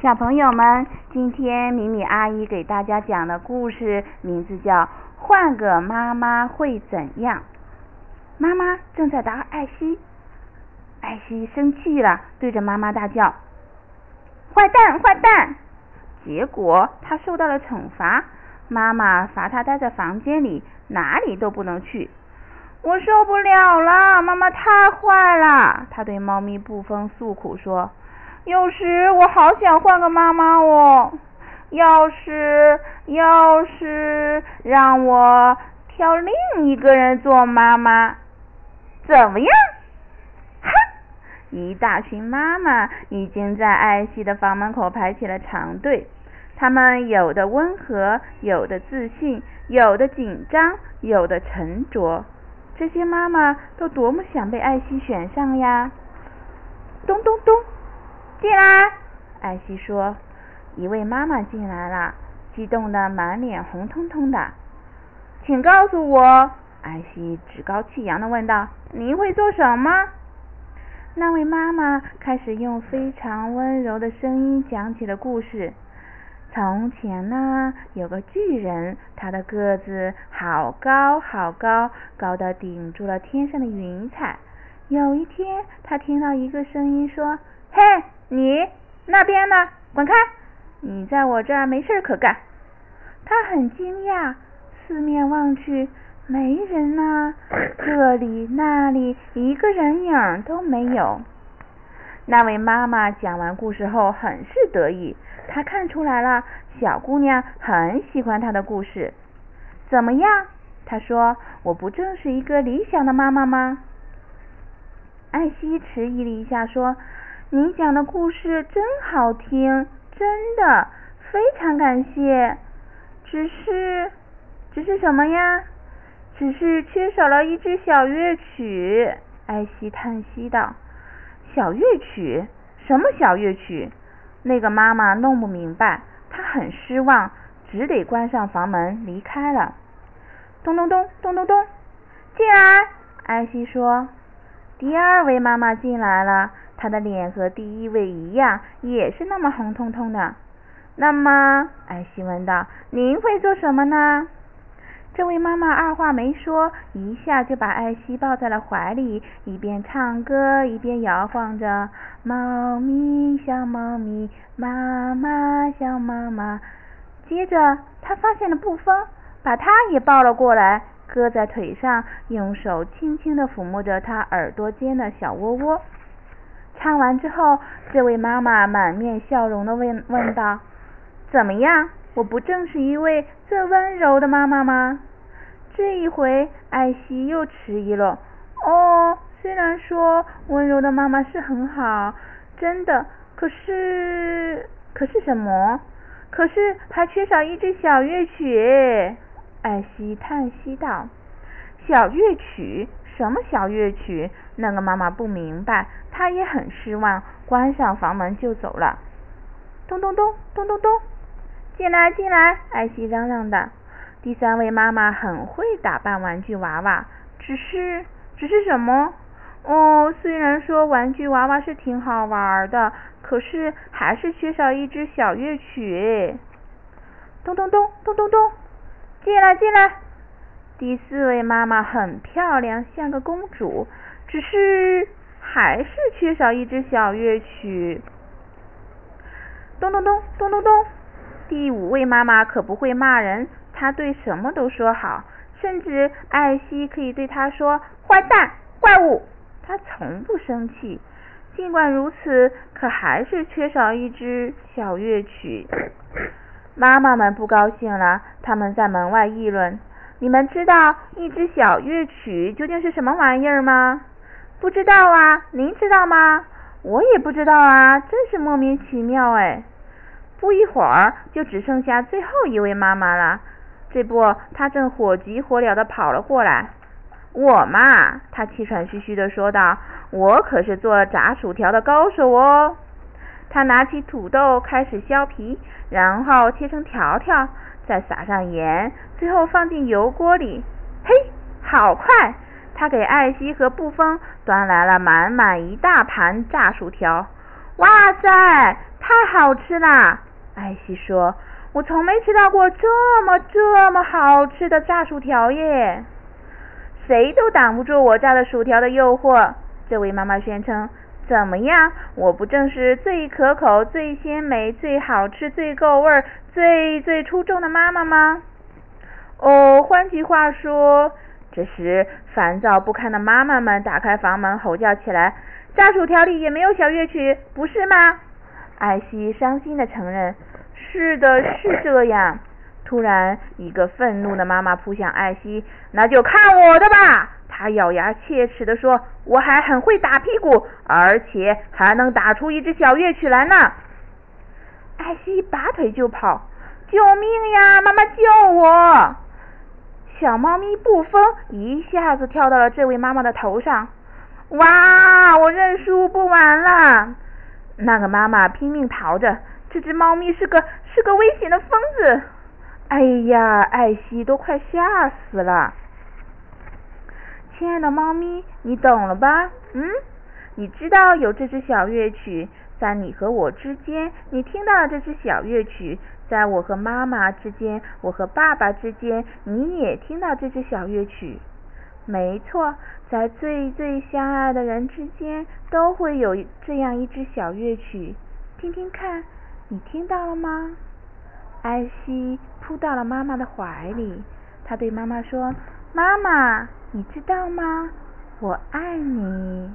小朋友们，今天米米阿姨给大家讲的故事名字叫《换个妈妈会怎样》。妈妈正在打艾希，艾希生气了，对着妈妈大叫：“坏蛋，坏蛋！”结果他受到了惩罚，妈妈罚他待在房间里，哪里都不能去。我受不了了，妈妈太坏了！他对猫咪布风诉苦说。有时我好想换个妈妈哦，要是要是让我挑另一个人做妈妈，怎么样？哼！一大群妈妈已经在艾希的房门口排起了长队，他们有的温和，有的自信，有的紧张，有的沉着。这些妈妈都多么想被艾希选上呀！咚咚咚。进来，艾希说。一位妈妈进来了，激动的满脸红彤彤的。请告诉我，艾希趾高气扬的问道：“您会做什么？”那位妈妈开始用非常温柔的声音讲起了故事。从前呢，有个巨人，他的个子好高好高，高的顶住了天上的云彩。有一天，他听到一个声音说：“嘿！”你那边呢？滚开！你在我这儿没事可干。他很惊讶，四面望去，没人呢，这里那里一个人影都没有。那位妈妈讲完故事后很是得意，她看出来了，小姑娘很喜欢她的故事。怎么样？她说：“我不正是一个理想的妈妈吗？”艾希迟疑了一下，说。你讲的故事真好听，真的非常感谢。只是，只是什么呀？只是缺少了一支小乐曲。艾希叹息道：“小乐曲？什么小乐曲？”那个妈妈弄不明白，她很失望，只得关上房门离开了。咚咚咚咚咚咚，进来！艾希说。第二位妈妈进来了。他的脸和第一位一样，也是那么红彤彤的。那么，艾希问道：“您会做什么呢？”这位妈妈二话没说，一下就把艾希抱在了怀里，一边唱歌一边摇晃着：“猫咪小猫咪，妈妈小妈妈。”接着，她发现了布风，把它也抱了过来，搁在腿上，用手轻轻地抚摸着它耳朵间的小窝窝。唱完之后，这位妈妈满面笑容的问问道：“怎么样？我不正是一位最温柔的妈妈吗？”这一回，艾希又迟疑了。哦，虽然说温柔的妈妈是很好，真的，可是，可是什么？可是还缺少一支小乐曲。艾希叹息道：“小乐曲。”什么小乐曲？那个妈妈不明白，她也很失望，关上房门就走了。咚咚咚咚咚咚，进来进来！艾希嚷嚷的。第三位妈妈很会打扮玩具娃娃，只是只是什么？哦，虽然说玩具娃娃是挺好玩的，可是还是缺少一支小乐曲。咚咚咚咚咚咚，进来进来！第四位妈妈很漂亮，像个公主，只是还是缺少一支小乐曲。咚咚咚咚咚咚！第五位妈妈可不会骂人，她对什么都说好，甚至艾希可以对她说“坏蛋”“怪物”，她从不生气。尽管如此，可还是缺少一支小乐曲。妈妈们不高兴了，他们在门外议论。你们知道一支小乐曲究竟是什么玩意儿吗？不知道啊，您知道吗？我也不知道啊，真是莫名其妙哎。不一会儿就只剩下最后一位妈妈了，这不，她正火急火燎的跑了过来。我嘛，她气喘吁吁的说道，我可是做炸薯条的高手哦。她拿起土豆开始削皮，然后切成条条。再撒上盐，最后放进油锅里。嘿，好快！他给艾希和布风端来了满满一大盘炸薯条。哇塞，太好吃啦！艾希说：“我从没吃到过这么这么好吃的炸薯条耶！谁都挡不住我炸的薯条的诱惑。”这位妈妈宣称：“怎么样？我不正是最可口、最鲜美、最好吃、最够味、最最出众的妈妈吗？”哦，换句话说，这时烦躁不堪的妈妈们打开房门，吼叫起来：“炸薯条里也没有小乐曲，不是吗？”艾希伤心的承认：“是的，是这样。”突然，一个愤怒的妈妈扑向艾希：“那就看我的吧！”他咬牙切齿的说：“我还很会打屁股，而且还能打出一支小乐曲来呢！”艾希拔腿就跑：“救命呀！妈妈救我！”小猫咪布风一下子跳到了这位妈妈的头上，哇！我认输不玩了。那个妈妈拼命逃着，这只猫咪是个是个危险的疯子。哎呀，艾希都快吓死了。亲爱的猫咪，你懂了吧？嗯，你知道有这支小乐曲，在你和我之间，你听到了这支小乐曲。在我和妈妈之间，我和爸爸之间，你也听到这支小乐曲。没错，在最最相爱的人之间，都会有这样一支小乐曲。听听看，你听到了吗？艾希扑到了妈妈的怀里，她对妈妈说：“妈妈，你知道吗？我爱你。”